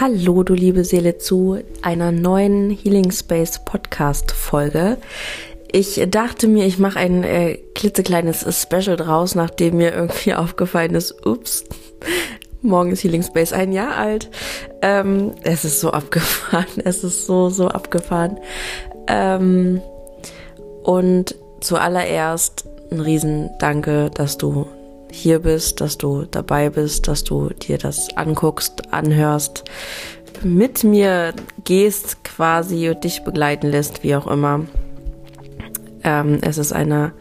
Hallo, du liebe Seele, zu einer neuen Healing Space Podcast Folge. Ich dachte mir, ich mache ein äh, klitzekleines Special draus, nachdem mir irgendwie aufgefallen ist, ups, morgen ist Healing Space ein Jahr alt. Ähm, es ist so abgefahren, es ist so, so abgefahren. Ähm, und zuallererst ein riesen Danke, dass du hier bist, dass du dabei bist, dass du dir das anguckst, anhörst, mit mir gehst quasi und dich begleiten lässt, wie auch immer. Ähm, es ist eine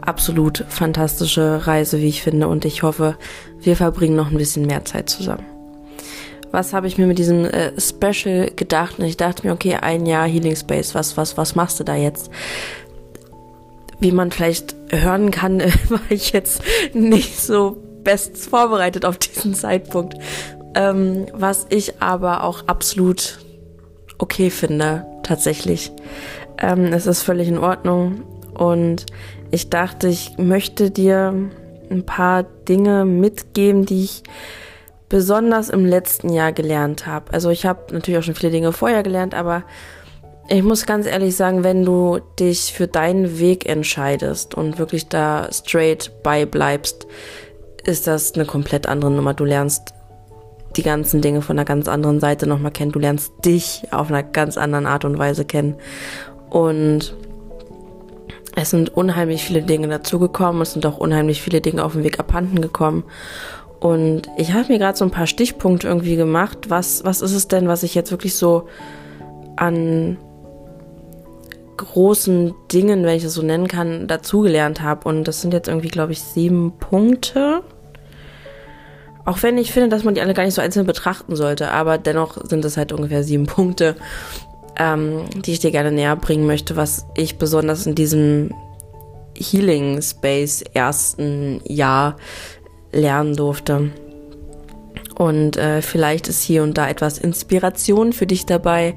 absolut fantastische Reise, wie ich finde, und ich hoffe, wir verbringen noch ein bisschen mehr Zeit zusammen. Was habe ich mir mit diesem äh, Special gedacht? Und ich dachte mir, okay, ein Jahr Healing Space, was, was, was machst du da jetzt? Wie man vielleicht hören kann, war ich jetzt nicht so bestens vorbereitet auf diesen Zeitpunkt. Ähm, was ich aber auch absolut okay finde, tatsächlich. Ähm, es ist völlig in Ordnung. Und ich dachte, ich möchte dir ein paar Dinge mitgeben, die ich besonders im letzten Jahr gelernt habe. Also ich habe natürlich auch schon viele Dinge vorher gelernt, aber ich muss ganz ehrlich sagen, wenn du dich für deinen Weg entscheidest und wirklich da straight bei bleibst, ist das eine komplett andere Nummer. Du lernst die ganzen Dinge von einer ganz anderen Seite nochmal kennen. Du lernst dich auf einer ganz anderen Art und Weise kennen. Und es sind unheimlich viele Dinge dazugekommen. Es sind auch unheimlich viele Dinge auf dem Weg abhanden gekommen. Und ich habe mir gerade so ein paar Stichpunkte irgendwie gemacht. Was, was ist es denn, was ich jetzt wirklich so an großen Dingen, wenn ich das so nennen kann, dazugelernt habe. Und das sind jetzt irgendwie, glaube ich, sieben Punkte. Auch wenn ich finde, dass man die alle gar nicht so einzeln betrachten sollte, aber dennoch sind es halt ungefähr sieben Punkte, ähm, die ich dir gerne näher bringen möchte, was ich besonders in diesem Healing Space ersten Jahr lernen durfte. Und äh, vielleicht ist hier und da etwas Inspiration für dich dabei,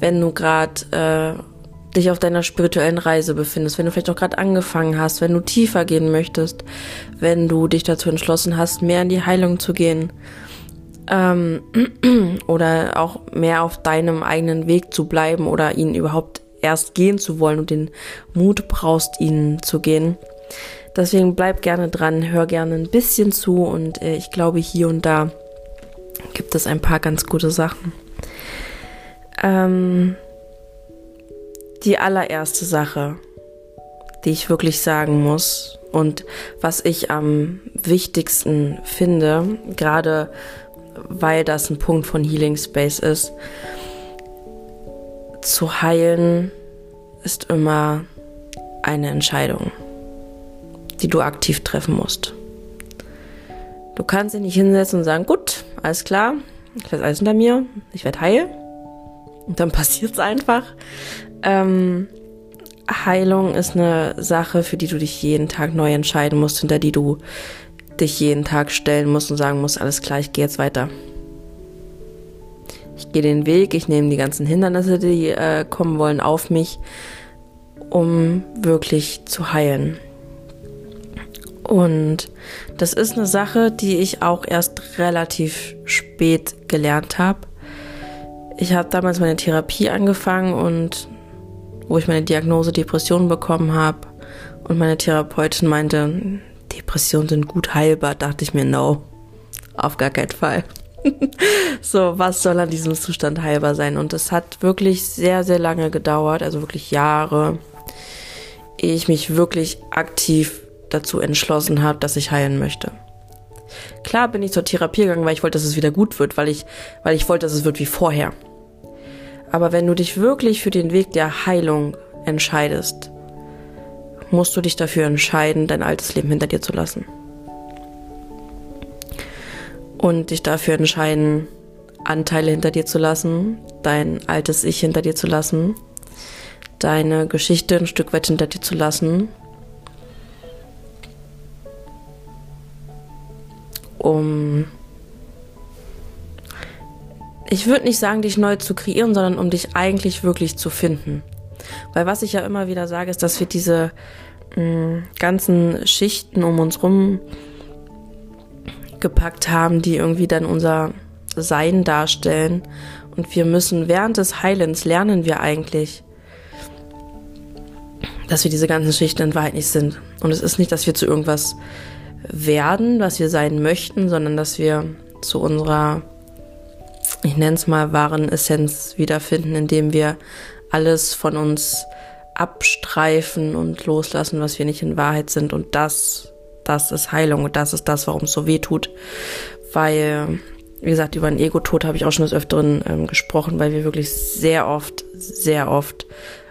wenn du gerade äh, dich auf deiner spirituellen Reise befindest, wenn du vielleicht auch gerade angefangen hast, wenn du tiefer gehen möchtest, wenn du dich dazu entschlossen hast, mehr in die Heilung zu gehen ähm, oder auch mehr auf deinem eigenen Weg zu bleiben oder ihn überhaupt erst gehen zu wollen und den Mut brauchst, ihn zu gehen. Deswegen bleib gerne dran, hör gerne ein bisschen zu und äh, ich glaube, hier und da gibt es ein paar ganz gute Sachen. Ähm, die allererste Sache, die ich wirklich sagen muss und was ich am wichtigsten finde, gerade weil das ein Punkt von Healing Space ist, zu heilen ist immer eine Entscheidung, die du aktiv treffen musst. Du kannst dich nicht hinsetzen und sagen, gut, alles klar, ich lasse alles hinter mir, ich werde heil. Und dann passiert es einfach. Ähm, Heilung ist eine Sache, für die du dich jeden Tag neu entscheiden musst, hinter die du dich jeden Tag stellen musst und sagen musst, alles klar, ich gehe jetzt weiter. Ich gehe den Weg, ich nehme die ganzen Hindernisse, die äh, kommen wollen, auf mich, um wirklich zu heilen. Und das ist eine Sache, die ich auch erst relativ spät gelernt habe. Ich habe damals meine Therapie angefangen und wo ich meine Diagnose Depression bekommen habe und meine Therapeutin meinte, Depressionen sind gut heilbar, dachte ich mir, no, auf gar keinen Fall. so, was soll an diesem Zustand heilbar sein? Und es hat wirklich sehr, sehr lange gedauert, also wirklich Jahre, ehe ich mich wirklich aktiv dazu entschlossen habe, dass ich heilen möchte. Klar bin ich zur Therapie gegangen, weil ich wollte, dass es wieder gut wird, weil ich, weil ich wollte, dass es wird wie vorher. Aber wenn du dich wirklich für den Weg der Heilung entscheidest, musst du dich dafür entscheiden, dein altes Leben hinter dir zu lassen. Und dich dafür entscheiden, Anteile hinter dir zu lassen, dein altes Ich hinter dir zu lassen, deine Geschichte ein Stück weit hinter dir zu lassen, um ich würde nicht sagen, dich neu zu kreieren, sondern um dich eigentlich wirklich zu finden. Weil was ich ja immer wieder sage, ist, dass wir diese mh, mm, ganzen Schichten um uns rum gepackt haben, die irgendwie dann unser Sein darstellen. Und wir müssen während des Heilens lernen wir eigentlich, dass wir diese ganzen Schichten in Wahrheit nicht sind. Und es ist nicht, dass wir zu irgendwas werden, was wir sein möchten, sondern dass wir zu unserer, ich nenne es mal, wahren Essenz wiederfinden, indem wir alles von uns abstreifen und loslassen, was wir nicht in Wahrheit sind. Und das, das ist Heilung und das ist das, warum es so weh tut. Weil, wie gesagt, über den Ego-Tod habe ich auch schon des Öfteren ähm, gesprochen, weil wir wirklich sehr oft, sehr oft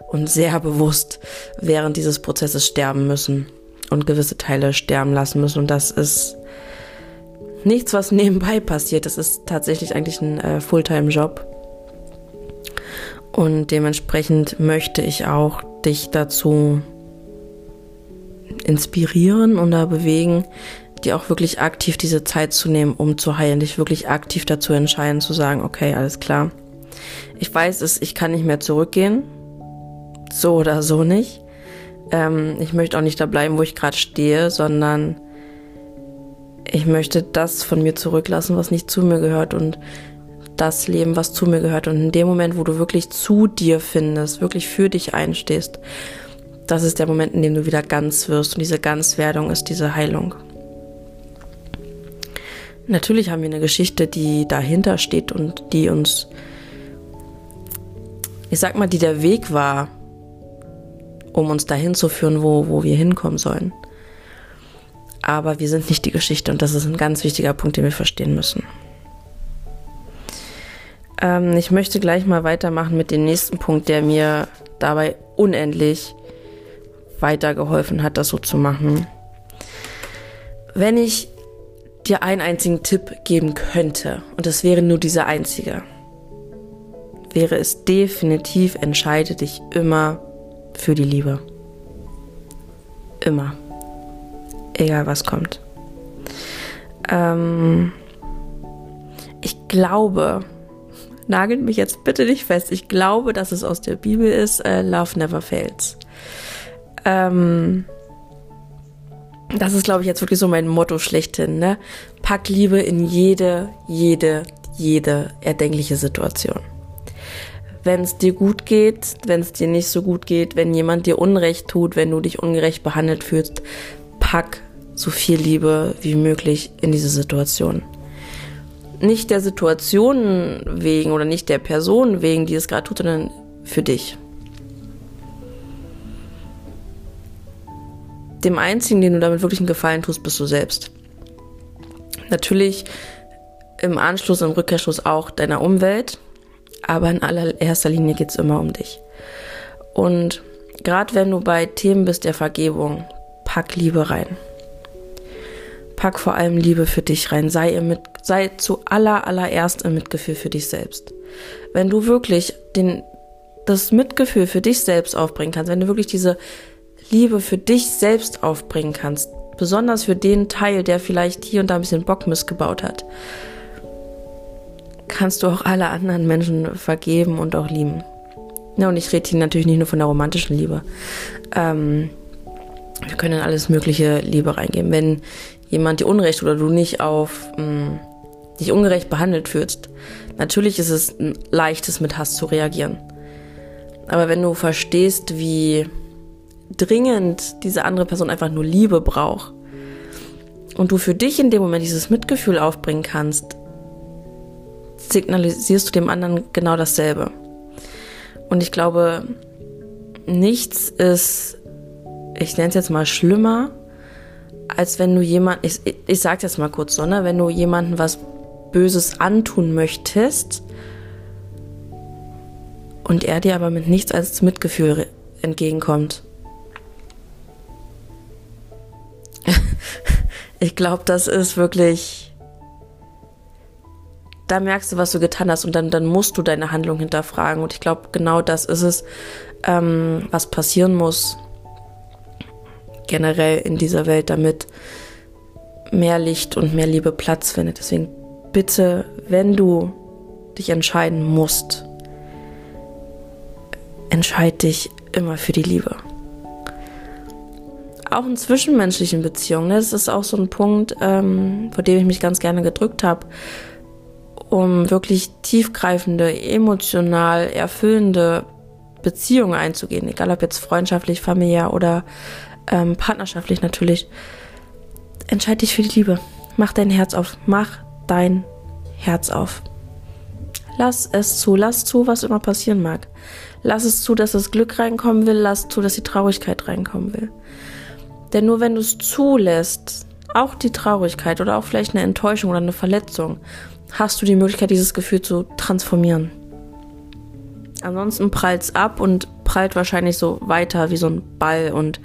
und sehr bewusst während dieses Prozesses sterben müssen und gewisse Teile sterben lassen müssen. Und das ist nichts, was nebenbei passiert. Das ist tatsächlich eigentlich ein äh, Fulltime-Job. Und dementsprechend möchte ich auch dich dazu inspirieren und da bewegen, dir auch wirklich aktiv diese Zeit zu nehmen, um zu heilen, dich wirklich aktiv dazu entscheiden, zu sagen, okay, alles klar. Ich weiß es, ich kann nicht mehr zurückgehen. So oder so nicht. Ähm, ich möchte auch nicht da bleiben, wo ich gerade stehe, sondern ich möchte das von mir zurücklassen, was nicht zu mir gehört und das Leben, was zu mir gehört. Und in dem Moment, wo du wirklich zu dir findest, wirklich für dich einstehst, das ist der Moment, in dem du wieder ganz wirst. Und diese Ganzwerdung ist diese Heilung. Natürlich haben wir eine Geschichte, die dahinter steht und die uns, ich sag mal, die der Weg war, um uns dahin zu führen, wo, wo wir hinkommen sollen. Aber wir sind nicht die Geschichte und das ist ein ganz wichtiger Punkt, den wir verstehen müssen. Ähm, ich möchte gleich mal weitermachen mit dem nächsten Punkt, der mir dabei unendlich weitergeholfen hat, das so zu machen. Wenn ich dir einen einzigen Tipp geben könnte, und das wäre nur dieser einzige, wäre es definitiv, entscheide dich immer für die Liebe. Immer. Egal was kommt. Ähm, ich glaube, nagelt mich jetzt bitte nicht fest. Ich glaube, dass es aus der Bibel ist, äh, Love never fails. Ähm, das ist, glaube ich, jetzt wirklich so mein Motto schlechthin, ne? Pack Liebe in jede, jede, jede erdenkliche Situation. Wenn es dir gut geht, wenn es dir nicht so gut geht, wenn jemand dir Unrecht tut, wenn du dich ungerecht behandelt fühlst, pack so viel Liebe wie möglich in diese Situation nicht der Situation wegen oder nicht der Person wegen, die es gerade tut, sondern für dich. Dem einzigen, den du damit wirklich einen Gefallen tust, bist du selbst. Natürlich im Anschluss, im Rückkehrschluss auch deiner Umwelt, aber in allererster Linie geht es immer um dich. Und gerade wenn du bei Themen bist der Vergebung, pack Liebe rein. Pack vor allem Liebe für dich rein. Sei, mit, sei zu aller, allererst im Mitgefühl für dich selbst. Wenn du wirklich den, das Mitgefühl für dich selbst aufbringen kannst, wenn du wirklich diese Liebe für dich selbst aufbringen kannst, besonders für den Teil, der vielleicht hier und da ein bisschen Bock missgebaut hat, kannst du auch alle anderen Menschen vergeben und auch lieben. Ja, und ich rede hier natürlich nicht nur von der romantischen Liebe. Ähm, wir können in alles mögliche Liebe reingeben. Wenn jemand dir Unrecht oder du nicht auf mh, mm, dich ungerecht behandelt fühlst, natürlich ist es ein leichtes mit Hass zu reagieren. Aber wenn du verstehst, wie dringend diese andere Person einfach nur Liebe braucht und du für dich in dem Moment dieses Mitgefühl aufbringen kannst, signalisierst du dem anderen genau dasselbe. Und ich glaube, nichts ist, ich nenne es jetzt mal schlimmer, als wenn du jemand, ich, ich sag jetzt mal kurz so, ne, wenn du jemanden was Böses antun möchtest und er dir aber mit nichts als Mitgefühl entgegenkommt. ich glaube, das ist wirklich. Da merkst du, was du getan hast und dann, dann musst du deine Handlung hinterfragen. Und ich glaube, genau das ist es, ähm, was passieren muss, generell in dieser Welt, damit mehr Licht und mehr Liebe Platz findet. Deswegen bitte, wenn du dich entscheiden musst, entscheid dich immer für die Liebe. Auch in zwischenmenschlichen Beziehungen, ne? das ist auch so ein Punkt, ähm, vor dem ich mich ganz gerne gedrückt habe. um wirklich tiefgreifende, emotional erfüllende Beziehungen einzugehen, egal ob jetzt freundschaftlich, familiär oder ähm, partnerschaftlich natürlich. Entscheide dich für die Liebe. Mach dein Herz auf. Mach dein Herz auf. Lass es zu. Lass zu, was immer passieren mag. Lass es zu, dass das Glück reinkommen will. Lass zu, dass die Traurigkeit reinkommen will. Denn nur wenn du es zulässt, auch die Traurigkeit oder auch vielleicht eine Enttäuschung oder eine Verletzung, hast du die Möglichkeit, dieses Gefühl zu transformieren. Ansonsten prallt es ab und prallt wahrscheinlich so weiter wie so ein Ball und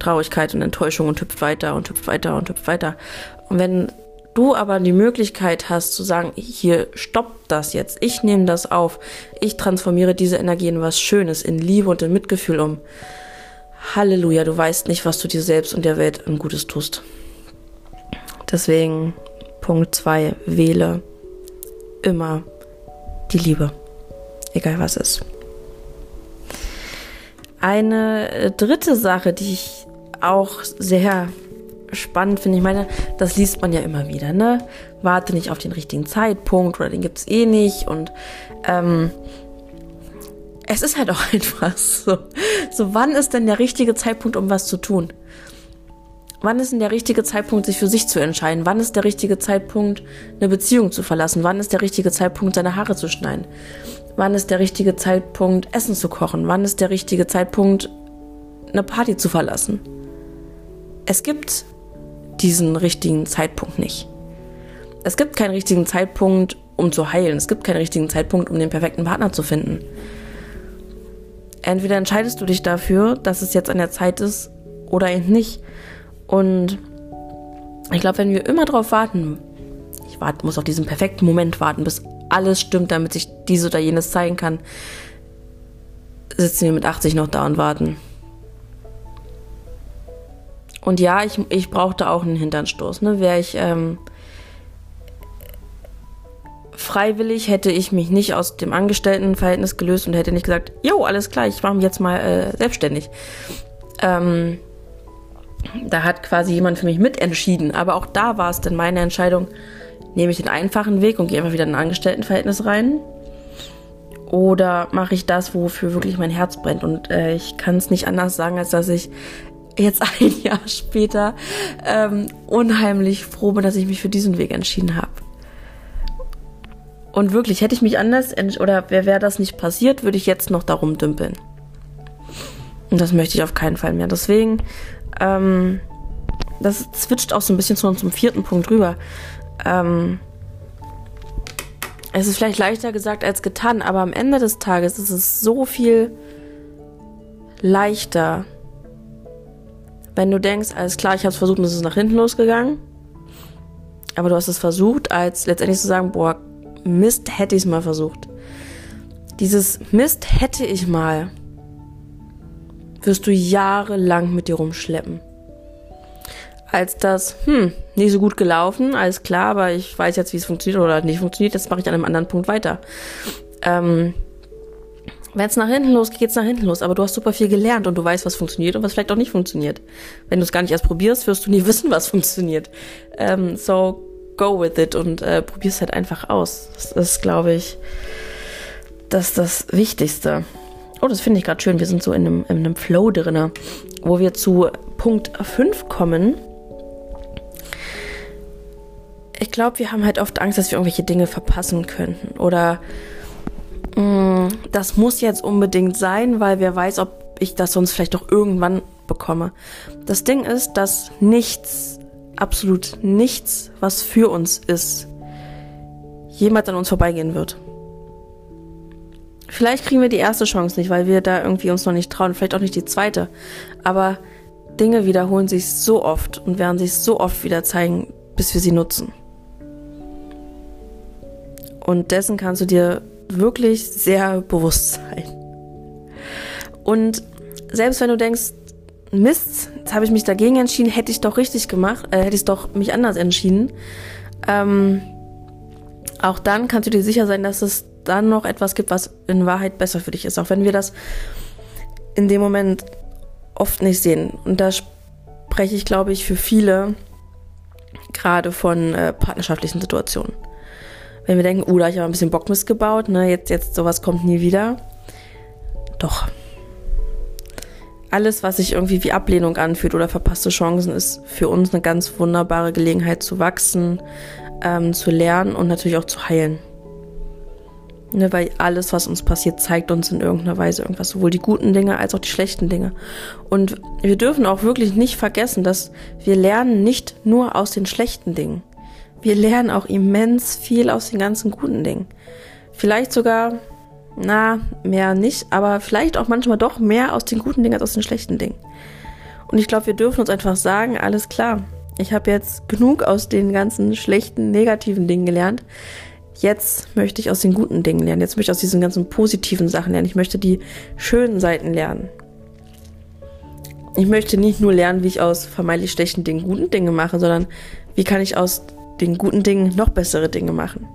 Traurigkeit und Enttäuschung und hüpft weiter und hüpft weiter und hüpft weiter. Und wenn du aber die Möglichkeit hast zu sagen, hier stoppt das jetzt, ich nehme das auf, ich transformiere diese Energie in was Schönes, in Liebe und in Mitgefühl um. Halleluja, du weißt nicht, was du dir selbst und der Welt ein Gutes tust. Deswegen Punkt 2, wähle immer die Liebe, egal was ist. Eine dritte Sache, die ich auch sehr spannend finde. Ich meine, das liest man ja immer wieder, ne? Warte nicht auf den richtigen Zeitpunkt oder den gibt es eh nicht. Und ähm, es ist halt auch einfach so. So, wann ist denn der richtige Zeitpunkt, um was zu tun? Wann ist denn der richtige Zeitpunkt, sich für sich zu entscheiden? Wann ist der richtige Zeitpunkt, eine Beziehung zu verlassen? Wann ist der richtige Zeitpunkt, seine Haare zu schneiden? Wann ist der richtige Zeitpunkt, Essen zu kochen? Wann ist der richtige Zeitpunkt, eine Party zu verlassen? Es gibt diesen richtigen Zeitpunkt nicht. Es gibt keinen richtigen Zeitpunkt, um zu heilen. Es gibt keinen richtigen Zeitpunkt, um den perfekten Partner zu finden. Entweder entscheidest du dich dafür, dass es jetzt an der Zeit ist oder eben nicht. Und ich glaube, wenn wir immer darauf warten, ich warte, muss auf diesen perfekten Moment warten, bis alles stimmt, damit sich dies oder jenes zeigen kann, sitzen wir mit 80 noch da und warten. Und ja, ich, ich brauchte auch einen Hinternstoß. Ne? Wäre ich ähm, freiwillig, hätte ich mich nicht aus dem Angestelltenverhältnis gelöst und hätte nicht gesagt, jo, alles klar, ich mache mich jetzt mal äh, selbstständig. Ähm, da hat quasi jemand für mich mitentschieden. Aber auch da war es dann meine Entscheidung, nehme ich den einfachen Weg und gehe einfach wieder in ein Angestelltenverhältnis rein. Oder mache ich das, wofür wirklich mein Herz brennt? Und äh, ich kann es nicht anders sagen, als dass ich jetzt ein Jahr später ähm, unheimlich froh bin, dass ich mich für diesen Weg entschieden habe. Und wirklich, hätte ich mich anders oder wäre wär das nicht passiert, würde ich jetzt noch darum dümpeln. Und das möchte ich auf keinen Fall mehr. Deswegen, ähm, das switcht auch so ein bisschen zu zum vierten Punkt rüber. Ähm, es ist vielleicht leichter gesagt als getan, aber am Ende des Tages ist es so viel leichter, wenn du denkst, alles klar, ich habe es versucht und es ist nach hinten losgegangen, aber du hast es versucht, als letztendlich zu sagen, boah, Mist, hätte ich es mal versucht. Dieses Mist hätte ich mal, wirst du jahrelang mit dir rumschleppen. Als das, hm, nicht so gut gelaufen, alles klar, aber ich weiß jetzt, wie es funktioniert oder nicht funktioniert, jetzt mache ich an einem anderen Punkt weiter. Ähm, wenn es nach hinten losgeht, geht es nach hinten los. Aber du hast super viel gelernt und du weißt, was funktioniert und was vielleicht auch nicht funktioniert. Wenn du es gar nicht erst probierst, wirst du nie wissen, was funktioniert. Ähm, so go with it und äh, probier's halt einfach aus. Das ist, glaube ich, das das Wichtigste. Oh, das finde ich gerade schön. Wir sind so in einem, in einem Flow drin, wo wir zu Punkt 5 kommen. Ich glaube, wir haben halt oft Angst, dass wir irgendwelche Dinge verpassen könnten oder Mm, das muss jetzt unbedingt sein, weil wer weiß, ob ich das sonst vielleicht doch irgendwann bekomme. Das Ding ist, dass nichts, absolut nichts, was für uns ist, jemals an uns vorbeigehen wird. Vielleicht kriegen wir die erste Chance nicht, weil wir da irgendwie uns noch nicht trauen, vielleicht auch nicht die zweite. Aber Dinge wiederholen sich so oft und werden sich so oft wieder zeigen, bis wir sie nutzen. Und dessen kannst du dir wirklich sehr bewusst sein. Und selbst wenn du denkst, Mist, jetzt habe ich mich dagegen entschieden, hätte ich doch richtig gemacht, äh, hätte ich doch mich anders entschieden. Ähm, auch dann kannst du dir sicher sein, dass es dann noch etwas gibt, was in Wahrheit besser für dich ist, auch wenn wir das in dem Moment oft nicht sehen. Und da spreche ich, glaube ich, für viele gerade von äh, partnerschaftlichen Situationen. Wenn wir denken, oh, da habe ich aber ein bisschen Bockmist gebaut, ne, jetzt, jetzt sowas kommt nie wieder. Doch. Alles, was sich irgendwie wie Ablehnung anfühlt oder verpasste Chancen, ist für uns eine ganz wunderbare Gelegenheit zu wachsen, ähm, zu lernen und natürlich auch zu heilen. Ne, weil alles, was uns passiert, zeigt uns in irgendeiner Weise irgendwas, sowohl die guten Dinge als auch die schlechten Dinge. Und wir dürfen auch wirklich nicht vergessen, dass wir lernen nicht nur aus den schlechten Dingen. Wir lernen auch immens viel aus den ganzen guten Dingen. Vielleicht sogar, na, mehr nicht, aber vielleicht auch manchmal doch mehr aus den guten Dingen als aus den schlechten Dingen. Und ich glaube, wir dürfen uns einfach sagen, alles klar, ich habe jetzt genug aus den ganzen schlechten, negativen Dingen gelernt jetzt möchte ich aus den guten Dingen lernen. Jetzt möchte ich aus diesen ganzen positiven Sachen lernen. Ich möchte die schönen Seiten lernen. Ich möchte nicht nur lernen, wie ich aus vermeintlich schlechten Dingen guten Dinge mache, sondern wie kann ich aus den guten Dingen noch bessere Dinge machen.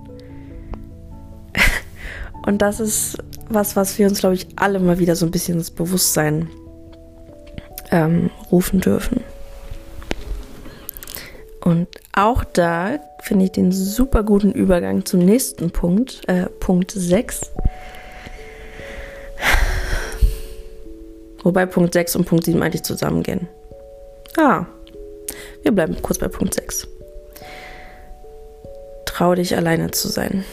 Und das ist was, was wir uns, glaube ich, alle mal wieder so ein bisschen ins Bewusstsein ähm, rufen dürfen. Und auch da finde ich den super guten Übergang zum nächsten Punkt, äh, Punkt 6. Wobei Punkt 6 und Punkt 7 eigentlich zusammengehen. Ah, wir bleiben kurz bei Punkt 6. Trau dich alleine zu sein.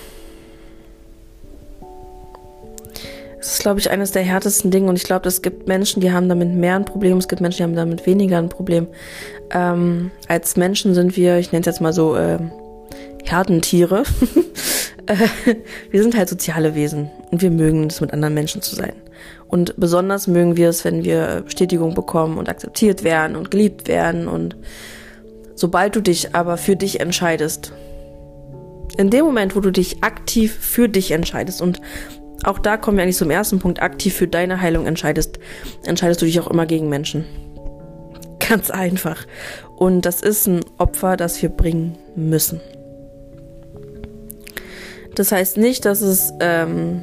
Das ist, glaube ich, eines der härtesten Dinge und ich glaube, es gibt Menschen, die haben damit mehr ein Problem, es gibt Menschen, die haben damit weniger ein Problem. Ähm, als Menschen sind wir, ich nenne es jetzt mal so, äh, Herdentiere. Wir sind halt soziale Wesen und wir mögen es, mit anderen Menschen zu sein. Und besonders mögen wir es, wenn wir Bestätigung bekommen und akzeptiert werden und geliebt werden. Und sobald du dich aber für dich entscheidest, in dem Moment, wo du dich aktiv für dich entscheidest und auch da kommen wir eigentlich zum ersten Punkt, aktiv für deine Heilung entscheidest, entscheidest du dich auch immer gegen Menschen. Ganz einfach. Und das ist ein Opfer, das wir bringen müssen. Das heißt nicht, dass es ähm,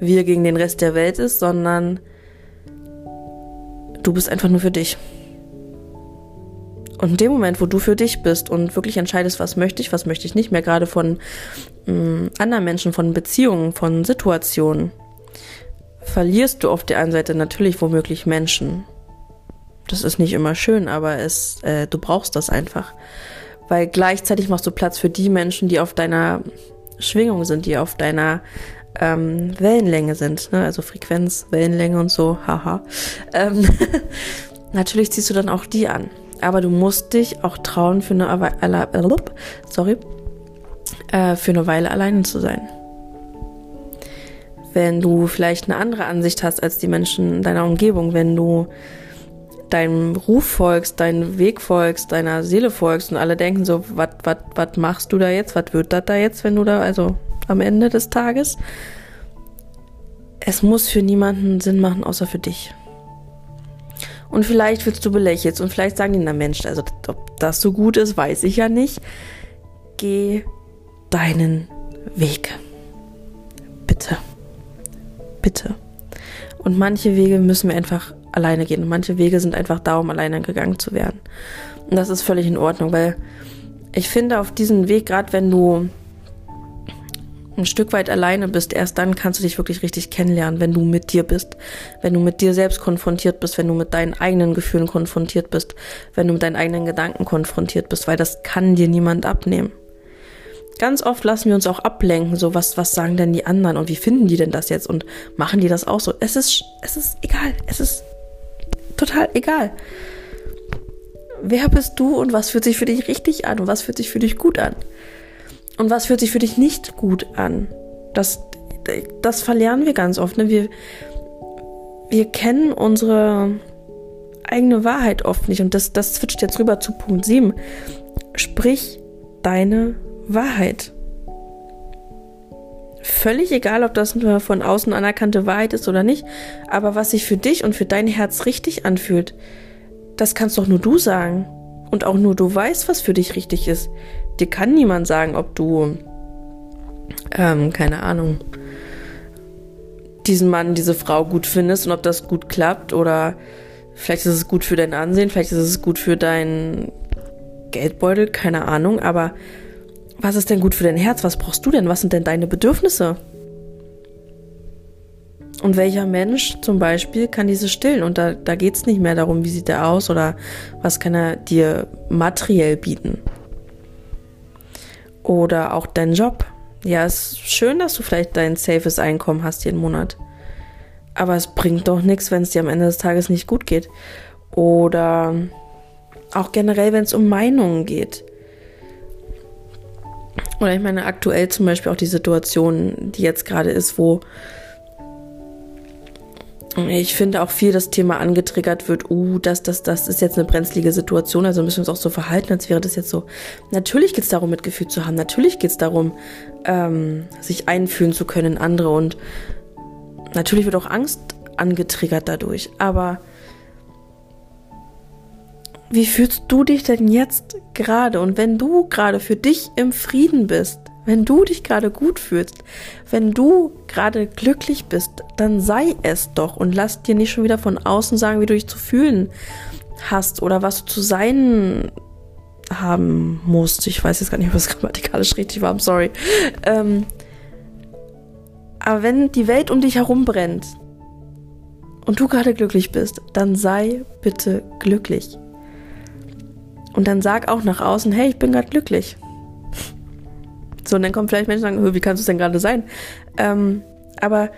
wir gegen den Rest der Welt ist, sondern du bist einfach nur für dich. Und in dem Moment, wo du für dich bist und wirklich entscheidest, was möchte ich, was möchte ich nicht mehr, gerade von mh, mm, anderen Menschen, von Beziehungen, von Situationen, verlierst du auf der einen Seite natürlich womöglich Menschen. Das ist nicht immer schön, aber es, äh, du brauchst das einfach. Weil gleichzeitig machst du Platz für die Menschen, die auf deiner Schwingung sind, die auf deiner ähm, Wellenlänge sind. Ne? Also Frequenz, Wellenlänge und so, haha. Ähm, natürlich ziehst du dann auch die an. Aber du musst dich auch trauen, für eine, sorry, äh, für eine Weile alleine zu sein. Wenn du vielleicht eine andere Ansicht hast als die Menschen in deiner Umgebung, wenn du deinem Ruf folgst, deinem Weg folgst, deiner Seele folgst und alle denken so, was machst du da jetzt, was wird das da jetzt, wenn du da, also am Ende des Tages. Es muss für niemanden Sinn machen, außer für dich. Und vielleicht wirst du belächelt und vielleicht sagen die, na Mensch, also ob das so gut ist, weiß ich ja nicht. Geh deinen Weg. Bitte. Bitte. Und manche Wege müssen wir einfach alleine gehen. Und manche Wege sind einfach da, um alleine gegangen zu werden. Und das ist völlig in Ordnung, weil ich finde, auf diesem Weg, gerade wenn du ein Stück weit alleine bist, erst dann kannst du dich wirklich richtig kennenlernen, wenn du mit dir bist, wenn du mit dir selbst konfrontiert bist, wenn du mit deinen eigenen Gefühlen konfrontiert bist, wenn du mit deinen eigenen Gedanken konfrontiert bist, weil das kann dir niemand abnehmen. Ganz oft lassen wir uns auch ablenken, so was, was sagen denn die anderen und wie finden die denn das jetzt und machen die das auch so? Es ist, es ist egal, es ist total egal. Wer bist du und was fühlt sich für dich richtig an und was fühlt sich für dich gut an? Und was fühlt sich für dich nicht gut an? Das, das verlernen wir ganz oft. Ne? Wir, wir kennen unsere eigene Wahrheit oft nicht. Und das, das switcht jetzt rüber zu Punkt 7. Sprich deine Wahrheit. Völlig egal, ob das eine von außen anerkannte Wahrheit ist oder nicht, aber was sich für dich und für dein Herz richtig anfühlt, das kannst doch nur du sagen. Und auch nur du weißt, was für dich richtig ist. Dir kann niemand sagen, ob du, ähm, keine Ahnung, diesen Mann, diese Frau gut findest und ob das gut klappt oder vielleicht ist es gut für dein Ansehen, vielleicht ist es gut für deinen Geldbeutel, keine Ahnung, aber was ist denn gut für dein Herz? Was brauchst du denn? Was sind denn deine Bedürfnisse? Und welcher Mensch zum Beispiel kann diese stillen? Und da, da geht es nicht mehr darum, wie sieht er aus oder was kann er dir materiell bieten. Oder auch dein Job. Ja, es ist schön, dass du vielleicht dein safes Einkommen hast jeden Monat. Aber es bringt doch nichts, wenn es dir am Ende des Tages nicht gut geht. Oder auch generell, wenn es um Meinungen geht. Oder ich meine, aktuell zum Beispiel auch die Situation, die jetzt gerade ist, wo ich finde auch viel das Thema angetriggert wird, uh, das, das, das ist jetzt eine brenzlige Situation, also müssen wir uns auch so verhalten, als wäre das jetzt so. Natürlich geht es darum, Mitgefühl zu haben, natürlich geht es darum, ähm, sich einfühlen zu können in andere und natürlich wird auch Angst angetriggert dadurch, aber wie fühlst du dich denn jetzt gerade? Und wenn du gerade für dich im Frieden bist, wenn du dich gerade gut fühlst, wenn du gerade glücklich bist, dann sei es doch und lass dir nicht schon wieder von außen sagen, wie du dich zu fühlen hast oder was du zu sein haben musst. Ich weiß jetzt gar nicht, ob das grammatikalisch richtig war, I'm sorry. Ähm, aber wenn die Welt um dich herum brennt und du gerade glücklich bist, dann sei bitte glücklich. Und dann sag auch nach außen, hey, ich bin gerade glücklich. So, und dann kommen vielleicht Menschen und sagen, wie kannst du es denn gerade sein? Ähm, aber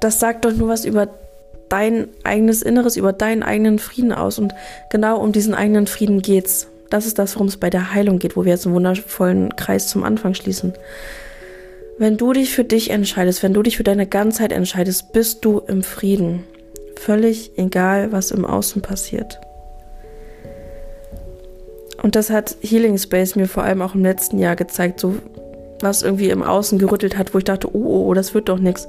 das sagt doch nur was über dein eigenes Inneres, über deinen eigenen Frieden aus. Und genau um diesen eigenen Frieden geht's. Das ist das, worum es bei der Heilung geht, wo wir jetzt einen wundervollen Kreis zum Anfang schließen. Wenn du dich für dich entscheidest, wenn du dich für deine Ganzheit entscheidest, bist du im Frieden. Völlig egal, was im Außen passiert. Und das hat Healing Space mir vor allem auch im letzten Jahr gezeigt, so was irgendwie im Außen gerüttelt hat, wo ich dachte, oh, oh, oh das wird doch nichts.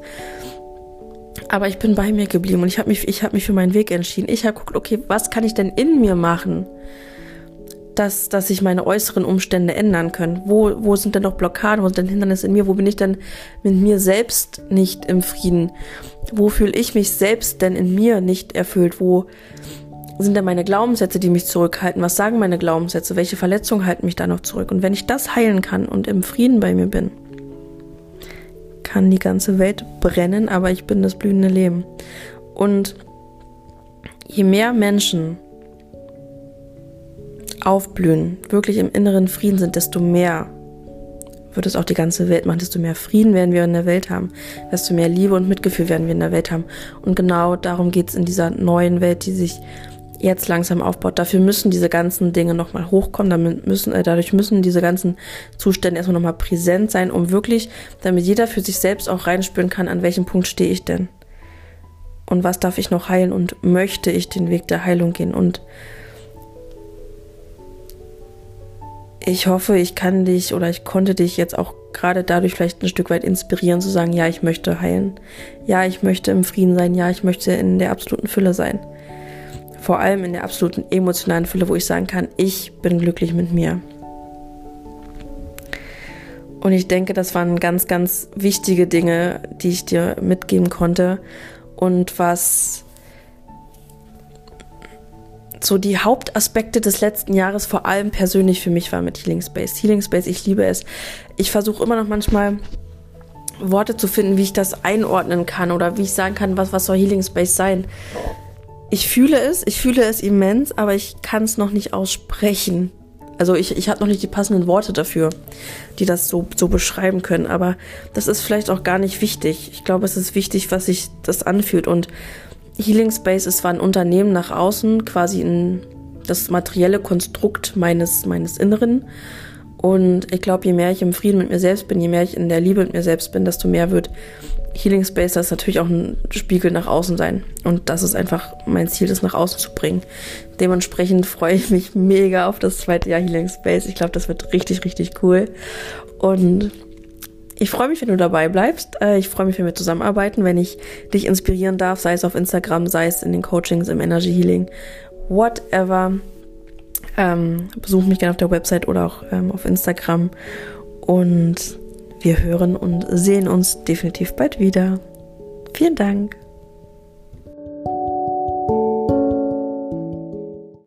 Aber ich bin bei mir geblieben und ich habe mich, ich habe mich für meinen Weg entschieden. Ich habe geguckt, okay, was kann ich denn in mir machen, dass, dass sich meine äußeren Umstände ändern können? Wo, wo sind denn noch Blockaden? Wo sind denn Hindernisse in mir? Wo bin ich denn mit mir selbst nicht im Frieden? Wo fühle ich mich selbst denn in mir nicht erfüllt? Wo sind denn meine Glaubenssätze, die mich zurückhalten? Was sagen meine Glaubenssätze? Welche Verletzungen halten mich da noch zurück? Und wenn ich das heilen kann und im Frieden bei mir bin, kann die ganze Welt brennen, aber ich bin das blühende Leben. Und je mehr Menschen aufblühen, wirklich im inneren Frieden sind, desto mehr wird es auch die ganze Welt machen, desto mehr Frieden werden wir in der Welt haben, desto mehr Liebe und Mitgefühl werden wir in der Welt haben. Und genau darum geht es in dieser neuen Welt, die sich jetzt langsam aufbaut. Dafür müssen diese ganzen Dinge nochmal hochkommen, damit müssen, äh, dadurch müssen diese ganzen Zustände erstmal nochmal präsent sein, um wirklich, damit jeder für sich selbst auch reinspüren kann, an welchem Punkt stehe ich denn? Und was darf ich noch heilen und möchte ich den Weg der Heilung gehen? Und ich hoffe, ich kann dich oder ich konnte dich jetzt auch gerade dadurch vielleicht ein Stück weit inspirieren, zu sagen, ja, ich möchte heilen. Ja, ich möchte im Frieden sein. Ja, ich möchte in der absoluten Fülle sein vor allem in der absoluten emotionalen Fülle, wo ich sagen kann, ich bin glücklich mit mir. Und ich denke, das waren ganz, ganz wichtige Dinge, die ich dir mitgeben konnte und was so die Hauptaspekte des letzten Jahres vor allem persönlich für mich war mit Healing Space. Healing Space, ich liebe es. Ich versuche immer noch manchmal Worte zu finden, wie ich das einordnen kann oder wie ich sagen kann, was, was soll Healing Space sein ich fühle es, ich fühle es immens, aber ich kann es noch nicht aussprechen. Also ich, ich habe noch nicht die passenden Worte dafür, die das so, so beschreiben können. Aber das ist vielleicht auch gar nicht wichtig. Ich glaube, es ist wichtig, was sich das anfühlt. Und Healing Space ist zwar ein Unternehmen nach außen, quasi ein, das materielle Konstrukt meines, meines Inneren. Und ich glaube, je mehr ich im Frieden mit mir selbst bin, je mehr ich in der Liebe mit mir selbst bin, desto mehr wird Healing Space das natürlich auch ein Spiegel nach außen sein. Und das ist einfach mein Ziel, das nach außen zu bringen. Dementsprechend freue ich mich mega auf das zweite Jahr Healing Space. Ich glaube, das wird richtig, richtig cool. Und ich freue mich, wenn du dabei bleibst. Äh, ich freue mich, wenn wir zusammenarbeiten, wenn ich dich inspirieren darf, sei es auf Instagram, sei es in den Coachings, im Energy Healing, whatever. Ähm, besuch mich gerne auf der Website oder auch ähm, auf Instagram. Und wir hören und sehen uns definitiv bald wieder. Vielen Dank.